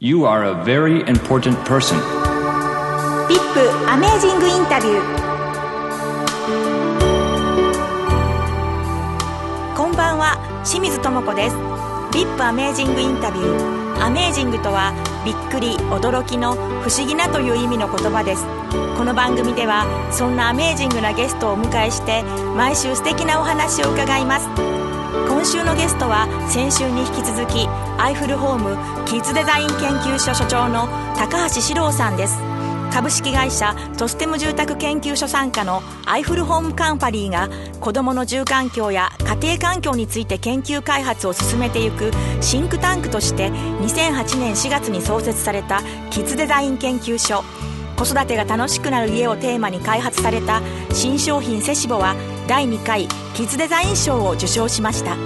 You are a very important person. ビップアメージングインタビュー。こんばんは清水智子です。ビップアメージングインタビュー。アメージングとはびっくり驚きの不思議なという意味の言葉です。この番組ではそんなアメージングなゲストをお迎えして毎週素敵なお話を伺います。今週のゲストは先週に引き続きアイフルホームキッズデザイン研究所所長の高橋史郎さんです。株式会社トステム住宅研究所傘下のアイフルホームカンパニーが子どもの住環境や家庭環境について研究開発を進めていくシンクタンクとして2008年4月に創設されたキッズデザイン研究所。子育てが楽しくなる家をテーマに開発された新商品セシボは第2回キッズデザイン賞を受賞しました。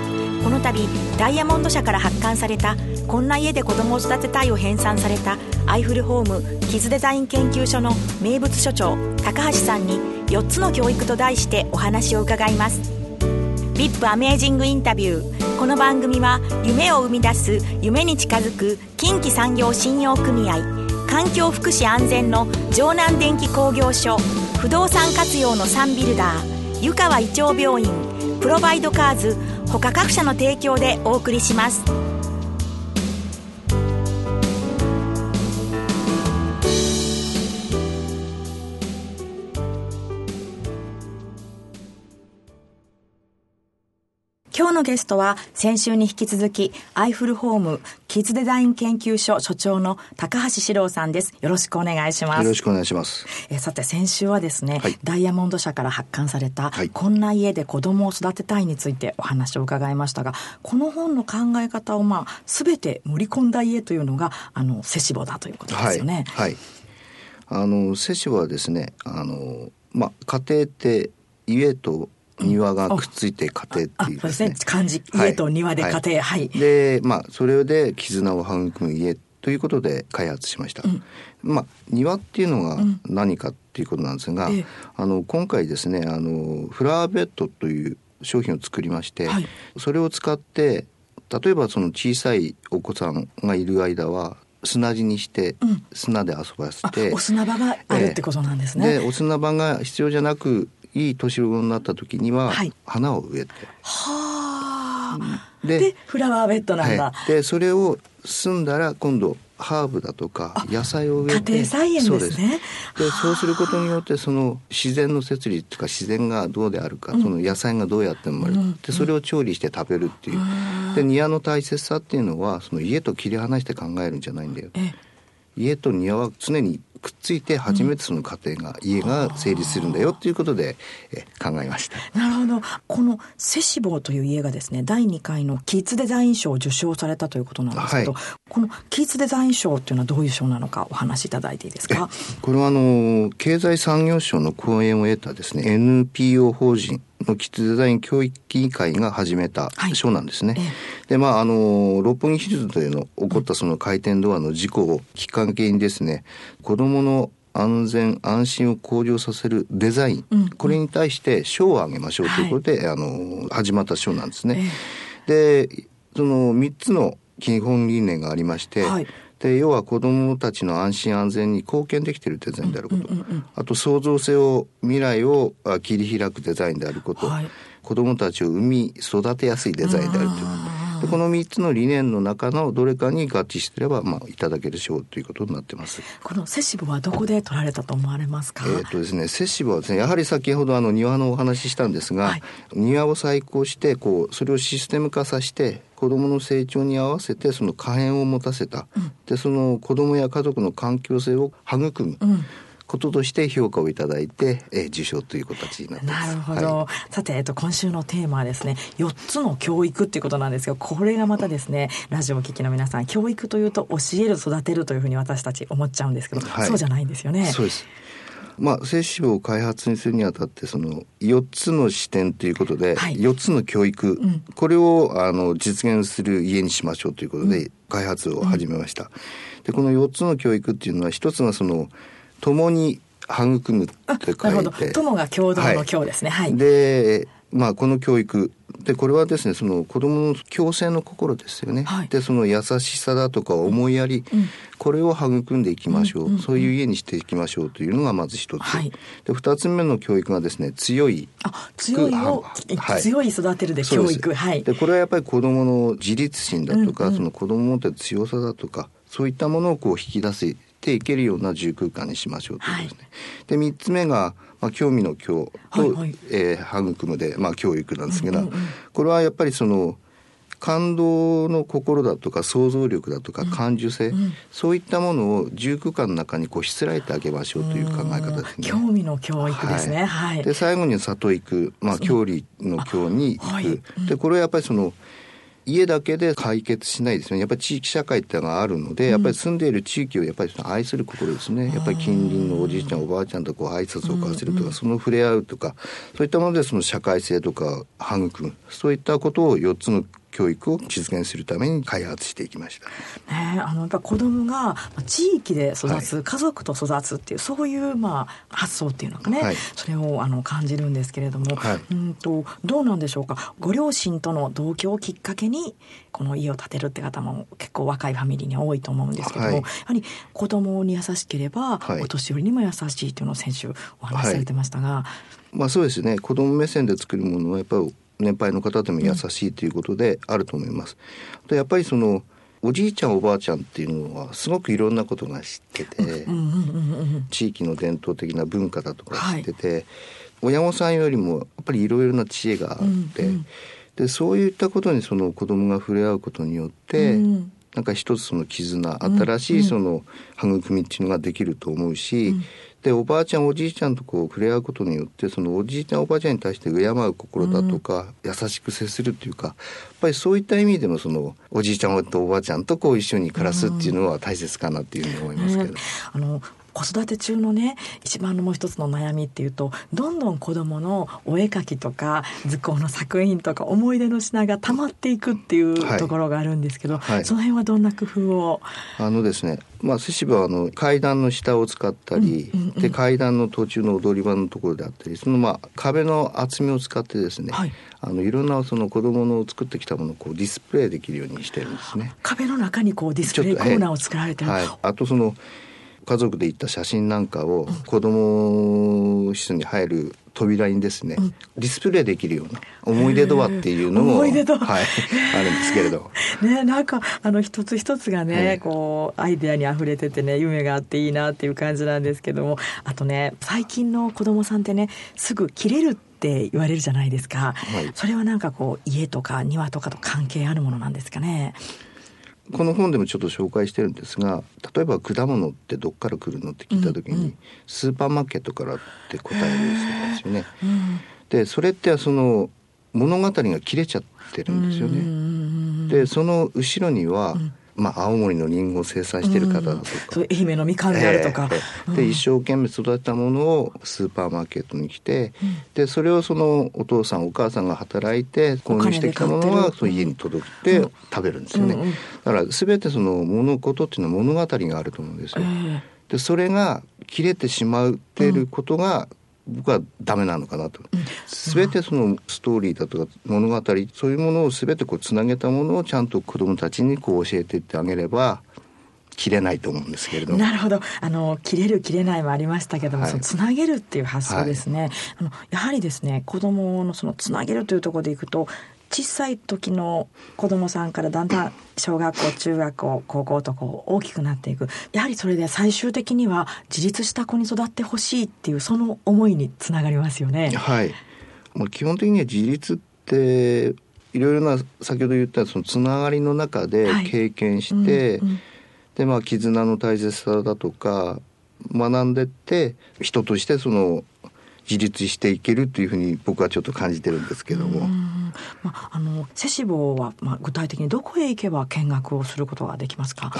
この度ダイヤモンド社から発刊された「こんな家で子供を育てたい」を編纂されたアイフルホームキッズデザイン研究所の名物所長高橋さんに4つの教育と題してお話を伺います。VIP アメージングインタビュー。この番組は夢を生み出す夢に近づく近畿産業信用組合環境福祉安全の城南電気工業所不動産活用のサンビルダー湯川胃腸病院プロバイドカーズ他各社の提供でお送りします。今日のゲストは先週に引き続きアイフルホームキッズデザイン研究所所長の高橋史郎さんです。よろしくお願いします。よろしくお願いします。えさて先週はですね、はい、ダイヤモンド社から発刊された、はい、こんな家で子供を育てたいについてお話を伺いましたが、この本の考え方をまあすべて盛り込んだ家というのがあのセシボだということですよね。はい。はい、あのセシボはですね、あのまあ家庭って家と庭がくっついて家庭っていうですね。漢字、家と庭で家庭、はい。はい、で、まあ、それで絆を育む家ということで開発しました。うん、まあ、庭っていうのが何かっていうことなんですが、うん、あの、今回ですね、あの、フラワーベッドという商品を作りまして、はい、それを使って、例えばその小さいお子さんがいる間は砂地にして、砂で遊ばせて、お砂場があるってことなんですね。でお砂場が必要じゃなくいい年頃になった時には、花を植えて。はあ。でフラワーベッドなんだ。はい、でそれを済んだら今度ハーブだとか野菜を植えて。家庭菜園ですね。でそうすることによってその自然の摂理とか自然がどうであるか、うん、その野菜がどうやって生まれるか、うん、でそれを調理して食べるっていう、うん、で庭の大切さっていうのはその家と切り離して考えるんじゃないんだよ。家と庭は常にくっついて初めてその家庭が、うん、家が成立するんだよということでえ考えました。なるほど。このセシボーという家がですね、第2回のキッズデザイン賞を受賞されたということなんですけど、はい、このキッズデザイン賞っていうのはどういう賞なのかお話しいただいていいですか？これはあの、経済産業省の講演を得たですね、NPO 法人のキッズデザイン教育委員会が始めた賞なんですね。はいで、まあ、あの、六本木ヒルズというの起こったその回転ドアの事故をきっかけにですね、子供の安全安心を向上させるデザイン、うん、これに対して賞をあげましょうということで、はい、あの始まった賞なんですね。でその3つの基本理念がありまして、はい、で要は子どもたちの安心安全に貢献できているデザインであること、うんうんうん、あと創造性を未来を切り開くデザインであること、はい、子どもたちを産み育てやすいデザインであると。いうこと。でこの3つの理念の中のどれかに合致してれば、まあ、いただける賞ということになってます。このセシボはどこで取られたと思われますか？えっ、とですね、セシボはですね、やはり先ほどあの庭のお話ししたんですが、はい、庭を再興して、こう、それをシステム化させて、子どもの成長に合わせてその可変を持たせた、うん、でその子どもや家族の環境性を育む、うんこととして評価をいただいて、えー、受賞という形になってます。なるほど。はい、さて、えっと、今週のテーマはですね、4つの教育っていうことなんですが、これがまたですね、ラジオを聞きの皆さん、教育というと教える、育てるというふうに私たち思っちゃうんですけど、はい、そうじゃないんですよね。そうです。まあ、精子を開発にするにあたってその4つの視点ということで、はい、4つの教育、うん、これをあの実現する家にしましょうということで開発を始めました。うん、でこの4つの教育っていうのは一つはその共に育むって書いて。友が共同の教ですね。はい。で、まあこの教育。でこれはですねその子どもの共生の心ですよね、はい、でその優しさだとか思いやり、うん、これを育んでいきましょう。うんうんうん、そういう家にしていきましょうというのがまず一つ、はい、で二つ目の教育がですね強いあ強いを、はい、強い育てるで教育。はい。でこれはやっぱり子どもの自立心だとか、うんうん、その子どもの持ってる強さだとかそういったものをこう引き出していけるような住空間にしましょうということですね。で三つ目がまあ、興味の教と、はいはい、えー、育むで、まあ、教育なんですけど、うんうんうん、これはやっぱりその感動の心だとか想像力だとか感受性、うんうん、そういったものを住空間の中にこうしつらえてあげましょうという考え方ですね。興味の教育ですね。はい。で最後に里行く、まあ教理の教に行く。はい、でこれはやっぱりその家だけで解決しないですね。やっぱり地域社会っていうのがあるので、やっぱり住んでいる地域をやっぱり愛する心ですね。やっぱり近隣のおじいちゃんおばあちゃんとこう挨拶を交わせるとか、その触れ合うとかそういったものでその社会性とか育む。そういったことを4つの教育を実現するために開発していきました。ね、あのやっぱ子供が地域で育つ、はい、家族と育つっていうそういうまあ発想っていうのかね、はい、それをあの感じるんですけれども、はい、うんとどうなんでしょうか？ご両親との同居をきっかけにこの家を建てるって方も結構若いファミリーに多いと思うんですけども、やはり子供に優しければ、お年寄りにも優しいというのを先週お話しされてましたが、まあそうですね。子供目線で作るものはやっぱり年配の方でも優しいということであると思います。でやっぱりそのおじいちゃんおばあちゃんっていうのはすごくいろんなことが知ってて、地域の伝統的な文化だとか知ってて、はい、親御さんよりもやっぱりいろいろな知恵があって、うんうん、でそういったことにその子供が触れ合うことによって、うん、なんか一つその絆新しいその育みっていうのができると思うし、うんでおばあちゃんおじいちゃんとこう触れ合うことによってそのおじいちゃんおばあちゃんに対して敬う心だとか、優しく接するっていうかやっぱりそういった意味でもそのおじいちゃんとおばあちゃんとこう一緒に暮らすっていうのは大切かなっていうふうに思いますけど。あの子育て中のね一番のもう一つの悩みっていうとどんどん子どものお絵描きとか図工の作品とか思い出の品がたまっていくっていうところがあるんですけど、はい。はい、その辺はどんな工夫を？あのですねまあ、寿司はあの階段の下を使ったり、うんうんうん、で階段の途中の踊り場のところであったりそのまあ壁の厚みを使ってですね、はい、あのいろんなその子供の作ってきたものをこうディスプレイできるようにしてるんですね。壁の中にこうディスプレイコーナーを作られてる、はい、あとその家族で行った写真なんかを子供室に入る扉にですね、うん、ディスプレイできるような思い出ドアっていうのも、はい、あるんですけれど。ね、なんかあの一つ一つがね、こうアイデアにあふれててね夢があっていいなっていう感じなんですけどもあとね最近の子供さんってねすぐ切れるって言われるじゃないですか、はい、それはなんかこう家とか庭とかと関係あるものなんですかね？この本でもちょっと紹介してるんですが例えば果物ってどっから来るのって聞いた時に、うんうん、スーパーマーケットからって答えるそうですよね。うん、でそれってその物語が切れちゃってるんですよね。でその後ろには、うんまあ、青森のりんごを生産している方だとか、うん、愛媛のみかんであるとか、えー、で一生懸命育てたものをスーパーマーケットに来て、うん、でそれをそのお父さんお母さんが働いて購入してきたものがその家に届いて食べるんですよね、だから全てその物事っていうのは物語があると思うんですよ。えー、でそれが切れてしまっていることが、僕はダメなのかなと、すべてそのストーリーだとか物語そういうものをすべてこうつなげたものをちゃんと子どもたちにこう教えていってあげれば切れないと思うんですけれども。なるほど。あの、切れる切れないもありましたけども、はい、そのつなげるっていう発想ですね。はい、あの、やはりですね、子供のそのつなげるというところでいくと、小さい時の子供さんからだんだん小学校中学校高校とこう大きくなっていく。やはりそれで最終的には自立した子に育ってほしいっていうその思いにつながりますよね。はい、まあ、基本的には自立っていろいろな先ほど言ったそのつながりの中で経験して、はいうんうん、でまあ絆の大切さだとか学んでって人としてその自立していけるというふうに僕はちょっと感じてるんですけども。まあ、あのセシボは、まあ、具体的にどこへ行けば見学をすることができますか？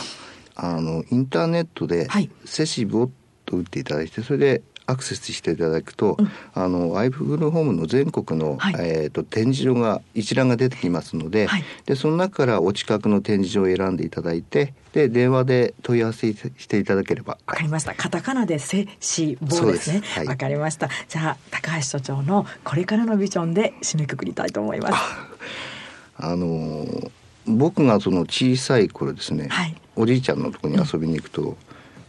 あのインターネットで「セシボ」と打っていただいてそれでアクセスしていただくと、うん、あのアイフルホームの全国の、はい、えーと、展示場が一覧が出てきますのではい、でその中からお近くの展示場を選んでいただいてで電話で問い合わせしていただければ。わかりました。カタカナで「せしぼ」ですね。わ、はい、かりました。じゃあ高橋所長のこれからのビジョンで締めくくりたいと思います。あの僕がその小さい頃ですね、はい、おじいちゃんのところに遊びに行くと、うん、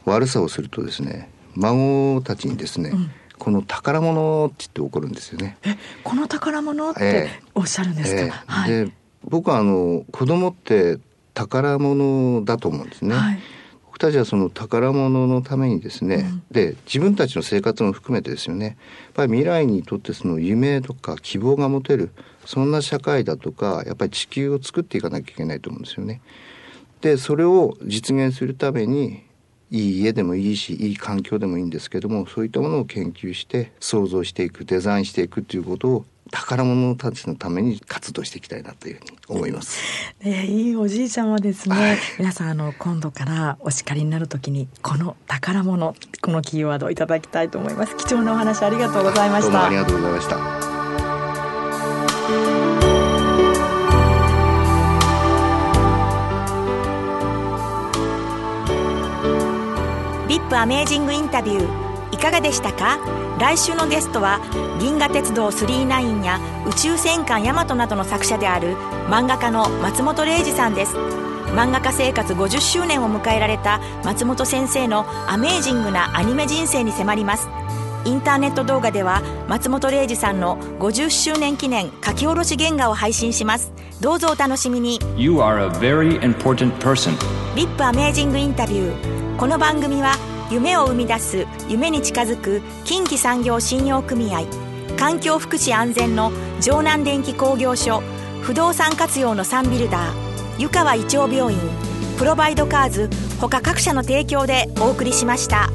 悪さをするとですね孫たちにですね、うん、この宝物って言って怒るんですよね。えこの宝物っておっしゃるんですか？えーはい、で僕はあの子供って宝物だと思うんですね。はい、僕たちはその宝物のためにですね、うん、で自分たちの生活も含めてですよねやっぱり未来にとってその夢とか希望が持てるそんな社会だとかやっぱり地球を作っていかなきゃいけないと思うんですよね。でそれを実現するためにいい家でもいいしいい環境でもいいんですけどもそういったものを研究して想像していくデザインしていくということを宝物たちのために活動していきたいなというふうに思います。ね、いいおじいちゃんはですね、はい、皆さんあの今度からお叱りになるときにこの宝物このキーワードをいただきたいと思います。貴重なお話ありがとうございました。ありがとうございました。ップアメージングインタビュー。いかがでしたか？来週のゲストは銀河鉄道999や宇宙戦艦ヤマトなどの作者である漫画家の松本零士さんです。漫画家生活50周年を迎えられた松本先生のアメージングなアニメ人生に迫ります。インターネット動画では松本零士さんの50周年記念書き下ろし原画を配信します。どうぞお楽しみに。You are a very important person. VIP アメージングインタビュー。この番組は夢を生み出す夢に近づく近畿産業信用組合環境福祉安全の城南電気工業所不動産活用のサンビルダー湯川胃腸病院プロバイドカーズ他各社の提供でお送りしました。